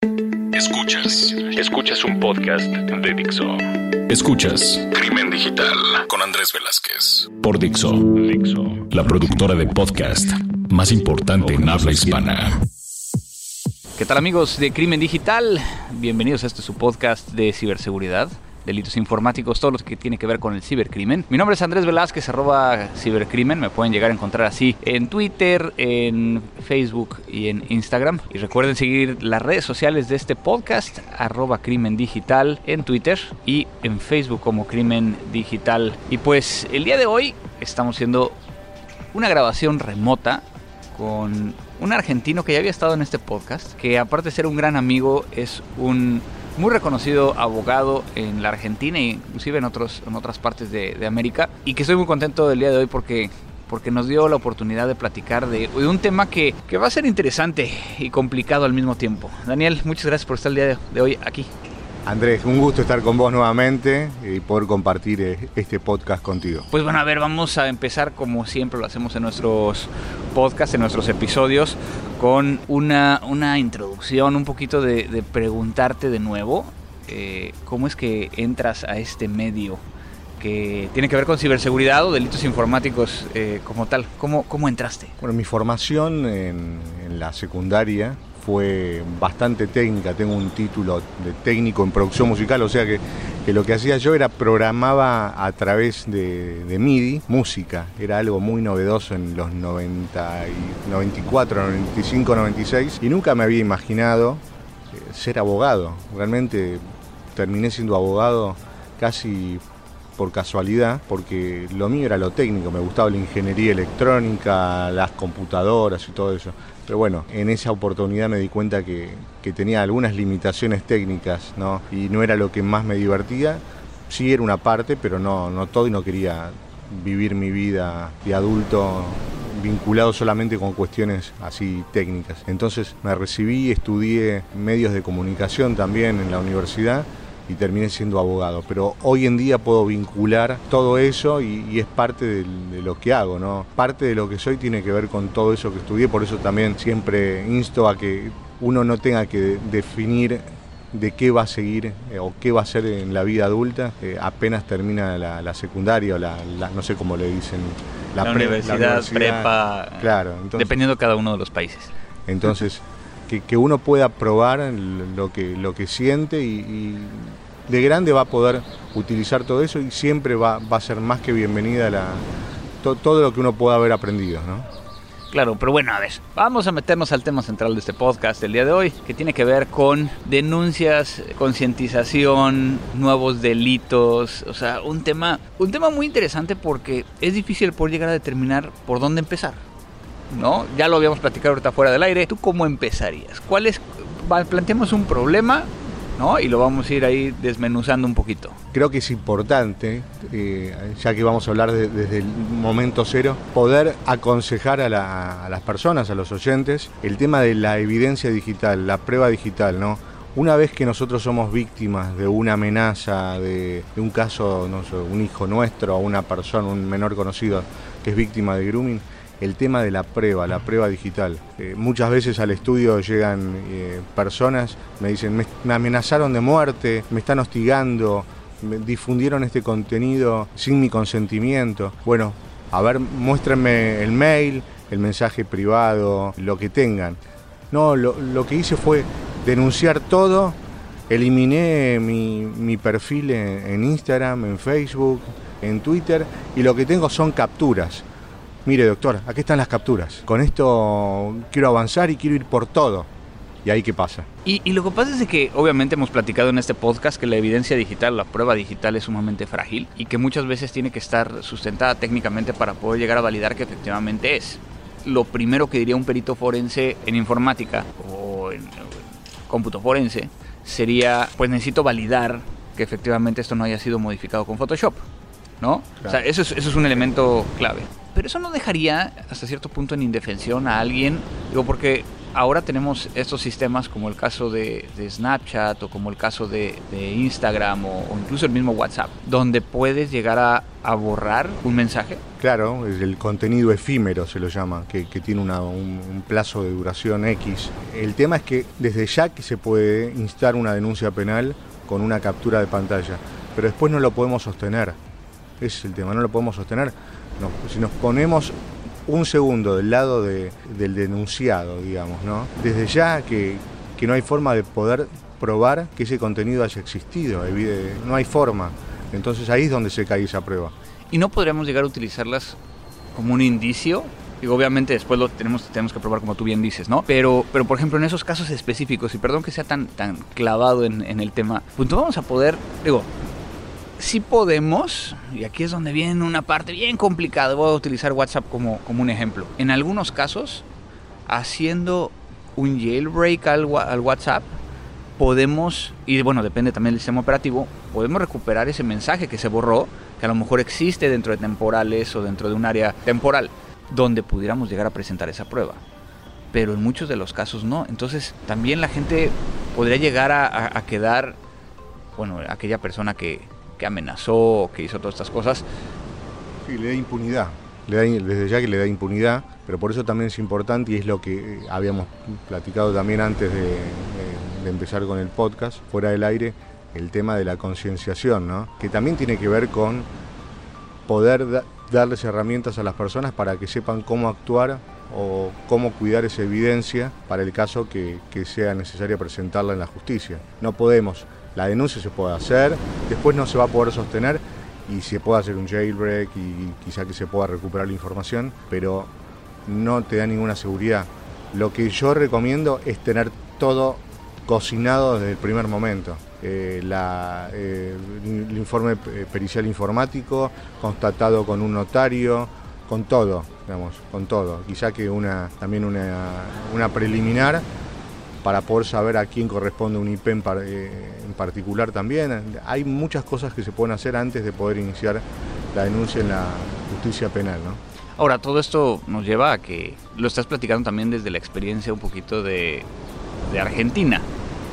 Escuchas. Escuchas un podcast de Dixo. Escuchas Crimen Digital con Andrés Velázquez. Por Dixo. Dixo. La productora de podcast más importante en habla hispana. ¿Qué tal amigos de Crimen Digital? Bienvenidos a este su podcast de ciberseguridad delitos informáticos, todo lo que tiene que ver con el cibercrimen. Mi nombre es Andrés Velázquez, cibercrimen. Me pueden llegar a encontrar así en Twitter, en Facebook y en Instagram. Y recuerden seguir las redes sociales de este podcast, arroba crimen digital en Twitter y en Facebook como crimen digital. Y pues el día de hoy estamos haciendo una grabación remota con un argentino que ya había estado en este podcast, que aparte de ser un gran amigo, es un muy reconocido abogado en la Argentina e inclusive en, otras partes de, América y que estoy muy contento del día de hoy porque porque nos dio la oportunidad de platicar de, un tema que, que, va a ser interesante y complicado al mismo tiempo. Daniel, muchas gracias por estar el día de hoy aquí. Andrés, un gusto estar con vos nuevamente y poder compartir eh, este podcast contigo. Pues bueno, a ver, vamos a empezar como siempre lo hacemos en nuestros podcasts, en nuestros episodios, con una, una introducción, un poquito de, preguntarte de nuevo eh, cómo es que entras a este medio que tiene que ver con ciberseguridad o delitos informáticos eh, como tal. ¿Cómo, ¿Cómo entraste? Bueno, mi formación en, en la secundaria fue bastante técnica, tengo un título de técnico en producción musical, o sea que, lo que hacía yo era programaba a través de, MIDI música, era algo muy novedoso en los 90 94, 95, 96 y nunca me había imaginado eh, ser abogado, realmente terminé siendo abogado casi por casualidad, porque lo mío era lo técnico, me gustaba la ingeniería electrónica, las computadoras y todo eso. Pero bueno, en esa oportunidad me di cuenta que, tenía algunas limitaciones técnicas, ¿no? Y no era lo que más me divertía. Sí era una parte, pero no, no todo y no quería vivir mi vida de adulto vinculado solamente con cuestiones así técnicas. Entonces me recibí, estudié medios de comunicación también en la universidad y terminé siendo abogado. Pero hoy en día puedo vincular todo eso y, es parte de, lo que hago, ¿no? Parte de lo que soy tiene que ver con todo eso que estudié, por eso también siempre insto a que uno no tenga que definir de qué va a seguir eh, o qué va a hacer en la vida adulta eh, apenas termina la, secundaria o la, no sé cómo le dicen la, universidad, prepa claro dependiendo de cada uno de los países entonces que, uno pueda probar lo que, lo que siente y, de grande va a poder utilizar todo eso y siempre va, a ser más que bienvenida la, todo lo que uno pueda haber aprendido. ¿no? Claro, pero bueno, a ver, vamos a meternos al tema central de este podcast del día de hoy, que tiene que ver con denuncias, concientización, nuevos delitos, o sea, un tema, un tema muy interesante porque es difícil poder llegar a determinar por dónde empezar. ¿No? Ya lo habíamos platicado ahorita fuera del aire. ¿Tú cómo empezarías? ¿Cuál es? Planteamos un problema, ¿no? Y lo vamos a ir ahí desmenuzando un poquito. Creo que es importante, eh, ya que vamos a hablar desde el momento cero, poder aconsejar a, las personas, a los oyentes, el tema de la evidencia digital, la prueba digital, ¿no? Una vez que nosotros somos víctimas de una amenaza, de, un caso, no sé, un hijo nuestro una persona, un menor conocido que es víctima de grooming, el tema de la prueba, la prueba digital. Eh, muchas veces al estudio llegan eh, personas, me dicen, me, amenazaron de muerte, me están hostigando, me difundieron este contenido sin mi consentimiento. Bueno, a ver, muéstrenme el mail, el mensaje privado, lo que tengan. No, lo, que hice fue denunciar todo, eliminé mi, perfil en Instagram, en Facebook, en Twitter y lo que tengo son capturas mire doctor, aquí están las capturas, con esto quiero avanzar y quiero ir por todo. ¿Y ahí qué pasa? Y, lo que pasa es que obviamente hemos platicado en este podcast que la evidencia digital, la prueba digital es sumamente frágil y que muchas veces tiene que estar sustentada técnicamente para poder llegar a validar que efectivamente es. Lo primero que diría un perito forense en informática o en, cómputo forense sería, pues necesito validar que efectivamente esto no haya sido modificado con Photoshop. ¿No? O sea, eso es, eso es un elemento clave. Pero eso no dejaría hasta cierto punto en indefensión a alguien, digo, porque ahora tenemos estos sistemas como el caso de, Snapchat o como el caso de, Instagram o, incluso el mismo WhatsApp, donde puedes llegar a, borrar un mensaje. Claro, es el contenido efímero se lo llama, que, tiene un, un, plazo de duración X. El tema es que desde ya que se puede instar una denuncia penal con una captura de pantalla, pero después no lo podemos sostener. Ese es el tema, no lo podemos sostener. si nos ponemos un segundo del lado del denunciado, digamos, ¿no? Desde ya que, no hay forma de poder probar que ese contenido haya existido, no hay forma. Entonces ahí es donde se cae esa prueba. ¿Y no podríamos llegar a utilizarlas como un indicio y obviamente después lo tenemos, tenemos que probar como tú bien dices, ¿no? Pero, pero por ejemplo, en esos casos específicos, y perdón que sea tan, tan clavado en, en el tema, pues no vamos a poder, digo, sí podemos, y aquí es donde viene una parte bien complicada, voy a utilizar WhatsApp como, como un ejemplo. En algunos casos, haciendo un jailbreak al, al WhatsApp, podemos, y bueno, depende también del sistema operativo, podemos recuperar ese mensaje que se borró, que a lo mejor existe dentro de temporales o dentro de un área temporal, donde pudiéramos llegar a presentar esa prueba. Pero en muchos de los casos no. Entonces también la gente podría llegar a, a quedar, bueno, aquella persona que, que amenazó, que hizo todas estas cosas. Sí, le da impunidad. Le da, desde ya que le da impunidad, pero por eso también es importante y es lo que eh, habíamos platicado también antes de, empezar con el podcast, fuera del aire, el tema de la concienciación, ¿no? que también tiene que ver con poder darles herramientas a las personas para que sepan cómo actuar o cómo cuidar esa evidencia para el caso que, que sea necesario presentarla en la justicia. No podemos la denuncia se puede hacer, después no se va a poder sostener y se puede hacer un jailbreak y quizá que se pueda recuperar la información, pero no te da ninguna seguridad. Lo que yo recomiendo es tener todo cocinado desde el primer momento. Eh, eh, el informe pericial informático, constatado con un notario, con todo, digamos, con todo. Quizá que una, también una, una preliminar para poder saber a quién corresponde un IP eh, en, particular también. Hay muchas cosas que se pueden hacer antes de poder iniciar la denuncia en la justicia penal. ¿no? Ahora, todo esto nos lleva a que lo estás platicando también desde la experiencia un poquito de Argentina.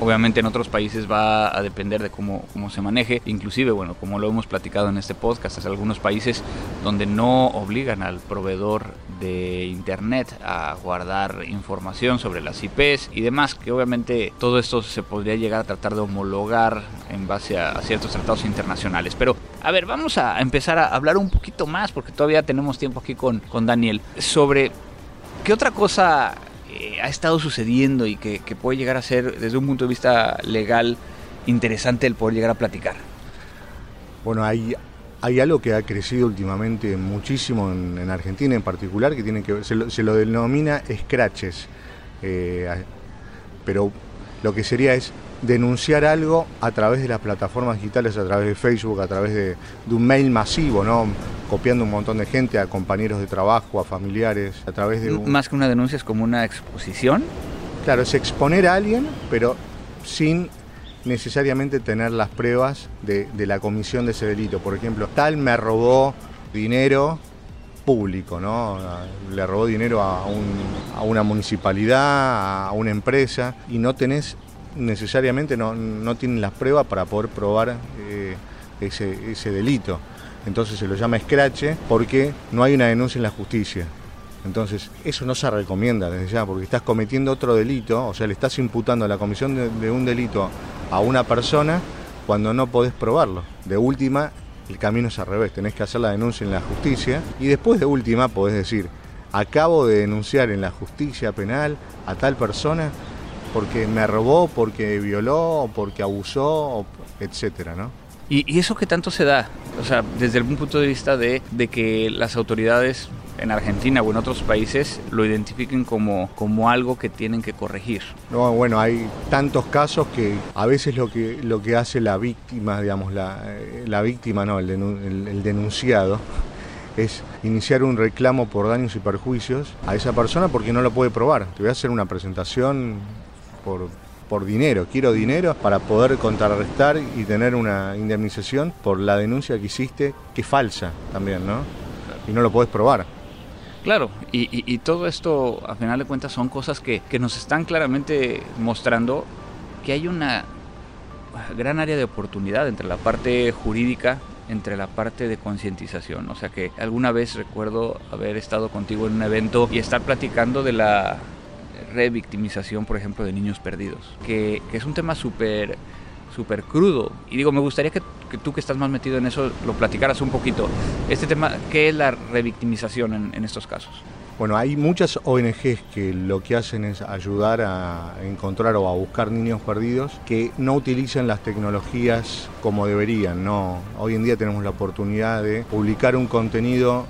Obviamente en otros países va a depender de cómo, cómo se maneje, inclusive, bueno, como lo hemos platicado en este podcast, hay algunos países donde no obligan al proveedor de internet a guardar información sobre las IPs y demás, que obviamente todo esto se podría llegar a tratar de homologar en base a, ciertos tratados internacionales. Pero, a ver, vamos a empezar a hablar un poquito más, porque todavía tenemos tiempo aquí con, con Daniel, sobre qué otra cosa eh, ha estado sucediendo y que, puede llegar a ser desde un punto de vista legal interesante el poder llegar a platicar? Bueno, hay, hay algo que ha crecido últimamente muchísimo en, Argentina en particular, que tiene que se lo, se lo denomina scratches, eh, pero lo que sería es denunciar algo a través de las plataformas digitales, a través de Facebook, a través de, un mail masivo, ¿no? copiando un montón de gente, a compañeros de trabajo, a familiares, a través de... Más que una denuncia es como una exposición. Claro, es exponer a alguien, pero sin necesariamente tener las pruebas de, la comisión de ese delito. Por ejemplo, tal me robó dinero público, ¿no? Le robó dinero a, a una municipalidad, a una empresa, y no tenés necesariamente no, no tienen las pruebas para poder probar eh, ese, ese, delito. Entonces se lo llama escrache porque no hay una denuncia en la justicia. Entonces eso no se recomienda desde ya porque estás cometiendo otro delito, o sea, le estás imputando la comisión de, un delito a una persona cuando no podés probarlo. De última, el camino es al revés, tenés que hacer la denuncia en la justicia y después de última podés decir, acabo de denunciar en la justicia penal a tal persona porque me robó, porque violó, porque abusó, etcétera, ¿no? ¿Y, eso qué tanto se da? O sea, desde algún punto de vista de, que las autoridades en Argentina o en otros países lo identifiquen como, como algo que tienen que corregir. No, bueno, hay tantos casos que a veces lo que, lo que hace la víctima, digamos, la, eh, la víctima, no, el, el denunciado, es iniciar un reclamo por daños y perjuicios a esa persona porque no lo puede probar. Te voy a hacer una presentación por, por dinero, quiero dinero para poder contrarrestar y tener una indemnización por la denuncia que hiciste, que es falsa también, ¿no? Y no lo podés probar. Claro, y, todo esto, a final de cuentas, son cosas que, que nos están claramente mostrando que hay una gran área de oportunidad entre la parte jurídica entre la parte de concientización. O sea que alguna vez recuerdo haber estado contigo en un evento y estar platicando de la revictimización, por ejemplo, de niños perdidos, que, que es un tema súper súper crudo. Y digo, me gustaría que, tú que estás más metido en eso lo platicaras un poquito. Este tema, ¿qué es la revictimización en, en estos casos? Bueno, hay muchas ONGs que lo que hacen es ayudar a encontrar o a buscar niños perdidos que no utilizan las tecnologías como deberían. No, hoy en día tenemos la oportunidad de publicar un contenido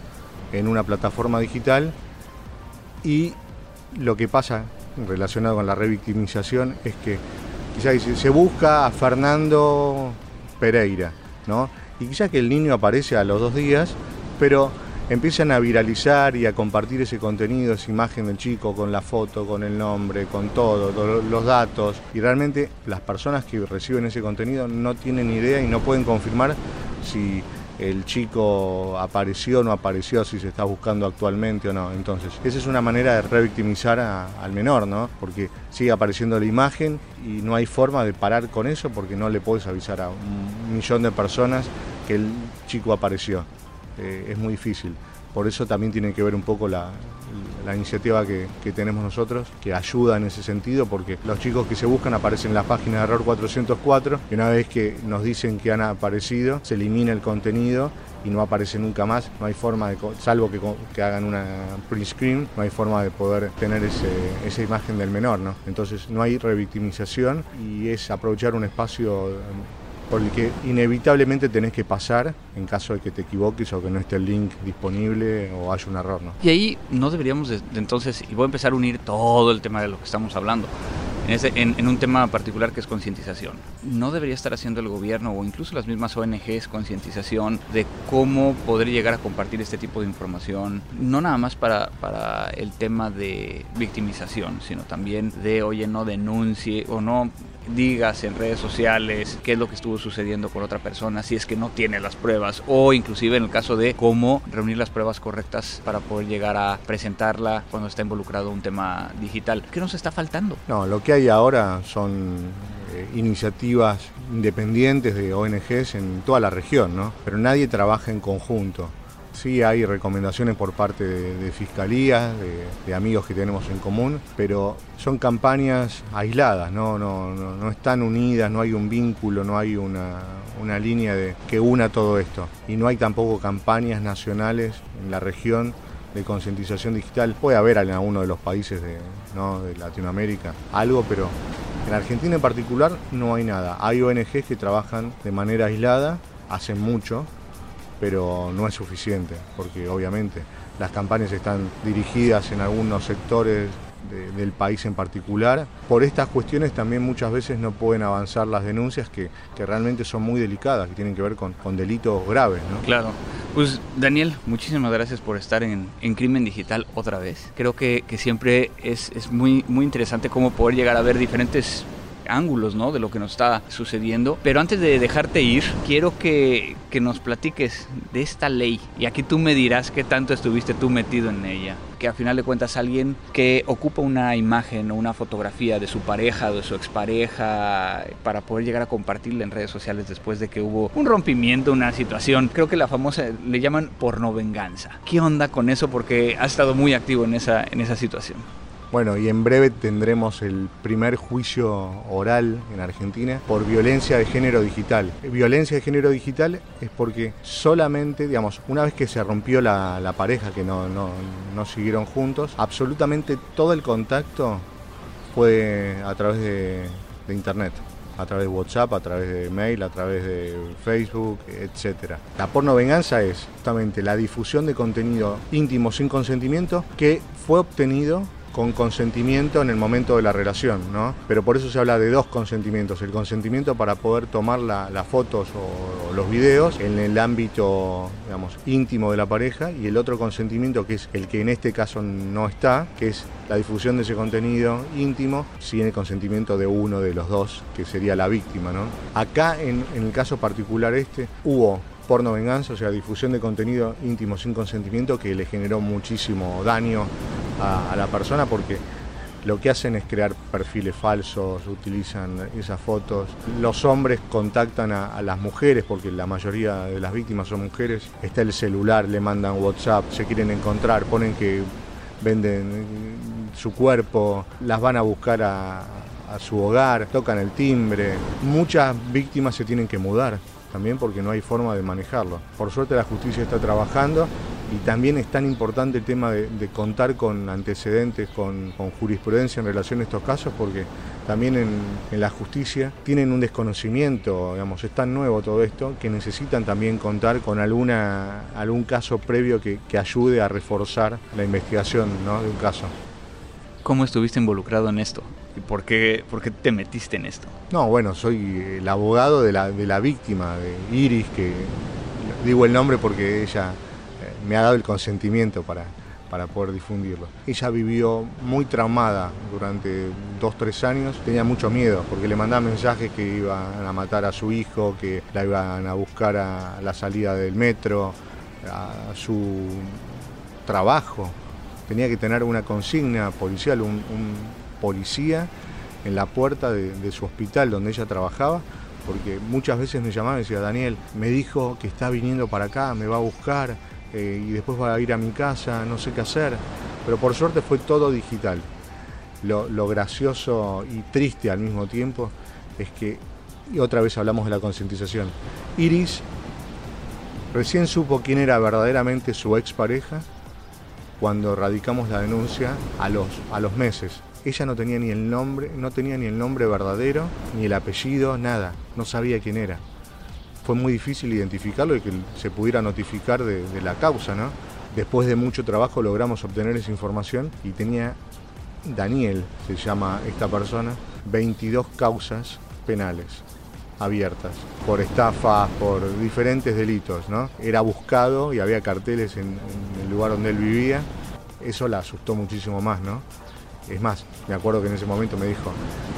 en una plataforma digital y lo que pasa relacionado con la revictimización es que quizás se busca a Fernando Pereira, ¿no? Y quizás que el niño aparece a los dos días, pero empiezan a viralizar y a compartir ese contenido, esa imagen del chico con la foto, con el nombre, con todo, los datos. Y realmente las personas que reciben ese contenido no tienen idea y no pueden confirmar si el chico apareció o no apareció, si se está buscando actualmente o no. Entonces, esa es una manera de revictimizar al menor, ¿no? Porque sigue apareciendo la imagen y no hay forma de parar con eso porque no le puedes avisar a un millón de personas que el chico apareció. Eh, es muy difícil. Por eso también tiene que ver un poco la, iniciativa que, tenemos nosotros, que ayuda en ese sentido, porque los chicos que se buscan aparecen en la página de error 404 y una vez que nos dicen que han aparecido, se elimina el contenido y no aparece nunca más, no hay forma de, salvo que, hagan una print screen, no hay forma de poder tener esa imagen del menor, ¿no? Entonces no hay revictimización y es aprovechar un espacio por el que inevitablemente tenés que pasar en caso de que te equivoques o que no esté el link disponible o haya un error. ¿no? Y ahí no deberíamos de, entonces, y voy a empezar a unir todo el tema de lo que estamos hablando, en, en, un tema particular que es concientización. ¿No debería estar haciendo el gobierno o incluso las mismas ONGs concientización de cómo poder llegar a compartir este tipo de información? No nada más para, para el tema de victimización, sino también de, oye, no denuncie o no digas en redes sociales qué es lo que estuvo sucediendo con otra persona si es que no tiene las pruebas o inclusive en el caso de cómo reunir las pruebas correctas para poder llegar a presentarla cuando está involucrado un tema digital. ¿Qué nos está faltando? No, lo que hay ahora son eh, iniciativas independientes de ONGs en toda la región, ¿no? Pero nadie trabaja en conjunto. Sí hay recomendaciones por parte de, fiscalías, de, amigos que tenemos en común, pero son campañas aisladas, no, no, no, están unidas, no hay un vínculo, no hay una, línea de, que una todo esto. Y no hay tampoco campañas nacionales en la región de concientización digital. Puede haber en alguno de los países de, de Latinoamérica algo, pero en Argentina en particular no hay nada. Hay ONGs que trabajan de manera aislada, hacen mucho, pero no es suficiente, porque obviamente las campañas están dirigidas en algunos sectores del país en particular. Por estas cuestiones también muchas veces no pueden avanzar las denuncias que, realmente son muy delicadas, que tienen que ver con, delitos graves. ¿no? Claro. Pues Daniel, muchísimas gracias por estar en, Crimen Digital otra vez. Creo que, siempre es, es, muy, muy interesante cómo poder llegar a ver diferentes ángulos ¿no? de lo que nos está sucediendo. Pero antes de dejarte ir, quiero que, que nos platiques de esta ley. Y aquí tú me dirás qué tanto estuviste tú metido en ella. Que a final de cuentas alguien que ocupa una imagen o una fotografía de su pareja o de su expareja para poder llegar a compartirla en redes sociales después de que hubo un rompimiento, una situación. Creo que la famosa le llaman porno venganza. ¿Qué onda con eso? Porque ha estado muy activo en esa, en esa situación. Bueno, y en breve tendremos el primer juicio oral en Argentina por violencia de género digital. Violencia de género digital es porque solamente, digamos, una vez que se rompió la, pareja, que no, no, siguieron juntos, absolutamente todo el contacto fue a través de, Internet a través de WhatsApp, a través de mail, a través de Facebook, etc. La porno venganza es justamente la difusión de contenido íntimo sin consentimiento que fue obtenido con consentimiento en el momento de la relación, ¿no? Pero por eso se habla de dos consentimientos, el consentimiento para poder tomar las fotos o, los videos en el ámbito, digamos, íntimo de la pareja y el otro consentimiento que es el que en este caso no está, que es la difusión de ese contenido íntimo sin el consentimiento de uno de los dos, que sería la víctima. Acá en el caso particular este hubo porno venganza, o sea, difusión de contenido íntimo sin consentimiento que le generó muchísimo daño a, la persona porque lo que hacen es crear perfiles falsos, utilizan esas fotos. Los hombres contactan a, las mujeres, porque la mayoría de las víctimas son mujeres. Está el celular, le mandan WhatsApp, se quieren encontrar, ponen que venden su cuerpo, las van a buscar a, a su hogar, tocan el timbre. Muchas víctimas se tienen que mudar también porque no hay forma de manejarlo. Por suerte la justicia está trabajando y también es tan importante el tema de, contar con antecedentes, con, jurisprudencia en relación a estos casos, porque también en, la justicia tienen un desconocimiento, digamos, es tan nuevo todo esto, que necesitan también contar con alguna, algún caso previo que, ayude a reforzar la investigación de un caso. ¿Cómo estuviste involucrado en esto? ¿Y por qué, por qué te metiste en esto? No, bueno, soy el abogado de la, de la víctima, de Iris, que digo el nombre porque ella me ha dado el consentimiento para, para poder difundirlo. Ella vivió muy traumada durante dos, tres años, tenía mucho miedo porque le mandaban mensajes que iban a matar a su hijo, que la iban a buscar a la salida del metro, a su trabajo. Tenía que tener una consigna policial, un, policía en la puerta de, su hospital donde ella trabajaba, porque muchas veces me llamaba y decía, Daniel, me dijo que está viniendo para acá, me va a buscar eh, y después va a ir a mi casa, no sé qué hacer. Pero por suerte fue todo digital. Lo, gracioso y triste al mismo tiempo es que, y otra vez hablamos de la concientización, Iris recién supo quién era verdaderamente su expareja cuando radicamos la denuncia a los, a los meses. Ella no tenía ni el nombre, no tenía ni el nombre verdadero, ni el apellido, nada, no sabía quién era. Fue muy difícil identificarlo y que se pudiera notificar de, la causa, ¿no? Después de mucho trabajo logramos obtener esa información y tenía Daniel, se llama esta persona, 22 causas penales abiertas por estafas, por diferentes delitos, ¿no? Era buscado y había carteles en, el lugar donde él vivía. Eso la asustó muchísimo más, ¿no? Es más, me acuerdo que en ese momento me dijo,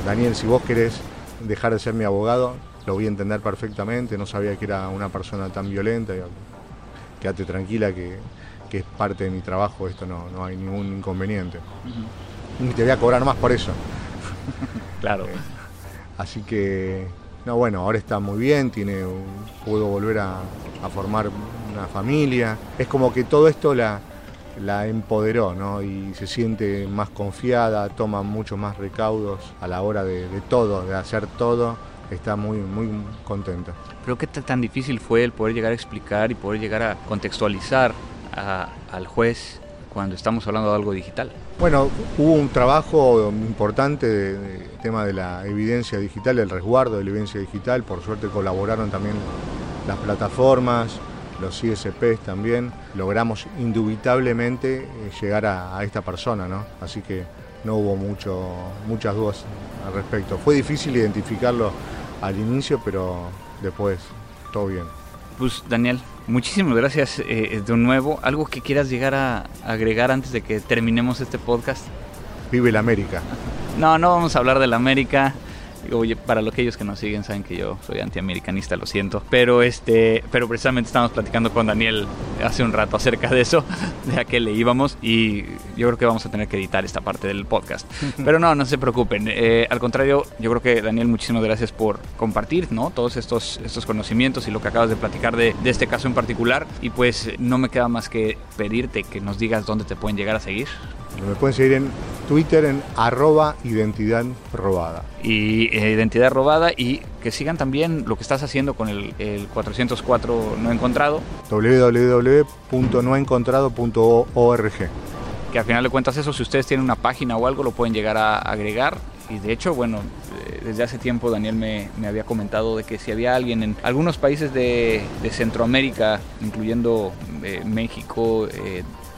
Daniel, si vos querés dejar de ser mi abogado, lo voy a entender perfectamente, no sabía que era una persona tan violenta, quédate tranquila que, es parte de mi trabajo, esto no, no hay ningún inconveniente. Y te voy a cobrar más por eso. claro. Eh, así que no, bueno, ahora está muy bien, tiene, pudo volver a, formar una familia. Es como que todo esto la, la empoderó, ¿no? Y se siente más confiada, toma muchos más recaudos a la hora de, todo, de hacer todo. Está muy, muy contenta. Pero qué tan difícil fue el poder llegar a explicar y poder llegar a contextualizar al juez cuando estamos hablando de algo digital? Bueno, hubo un trabajo importante de, tema de la evidencia digital, el resguardo de la evidencia digital. Por suerte colaboraron también las plataformas, los ISPs también. Logramos indubitablemente eh, llegar a, esta persona, ¿no? Así que no hubo mucho, muchas dudas al respecto. Fue difícil identificarlo al inicio, pero después todo bien. Pues Daniel, muchísimas gracias eh, de nuevo. ¿Algo que quieras llegar a agregar antes de que terminemos este podcast? Vive la América. No, no vamos a hablar de la América. Oye, para los aquellos que nos siguen saben que yo soy antiamericanista, lo siento. Pero este, pero precisamente estamos platicando con Daniel hace un rato acerca de eso, de a qué le íbamos y yo creo que vamos a tener que editar esta parte del podcast. Pero no, no se preocupen. Eh, al contrario, yo creo que Daniel, muchísimas gracias por compartir, ¿no? Todos estos, estos conocimientos y lo que acabas de platicar de, de este caso en particular. Y pues no me queda más que pedirte que nos digas dónde te pueden llegar a seguir. Me pueden seguir en Twitter en arroba identidad robada. Y eh, identidad robada y que sigan también lo que estás haciendo con el, 404 no encontrado. www.noencontrado.org. Que al final de cuentas eso, si ustedes tienen una página o algo, lo pueden llegar a agregar. Y de hecho, bueno, eh, desde hace tiempo Daniel me, había comentado de que si había alguien en algunos países de, Centroamérica, incluyendo eh, México,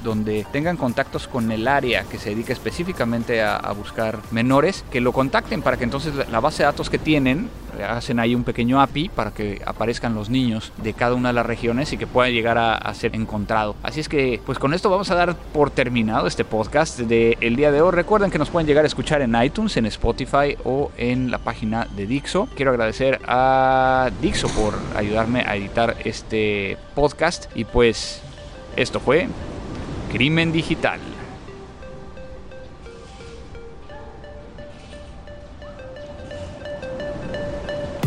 donde tengan contactos con el área que se dedica específicamente a, buscar menores, que lo contacten para que entonces la base de datos que tienen hacen ahí un pequeño API para que aparezcan los niños de cada una de las regiones y que pueda llegar a, ser encontrado. Así es que, pues con esto vamos a dar por terminado este podcast el día de hoy. Recuerden que nos pueden llegar a escuchar en iTunes, en Spotify o en la página de Dixo. Quiero agradecer a Dixo por ayudarme a editar este podcast y pues esto fue Crimen Digital.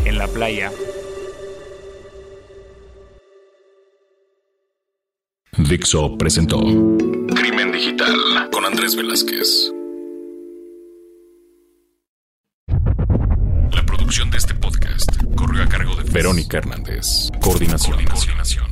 En la playa. Dixo presentó Crimen Digital con Andrés Velázquez. La producción de este podcast corrió a cargo de Verónica Hernández. Coordinación. Coordinación.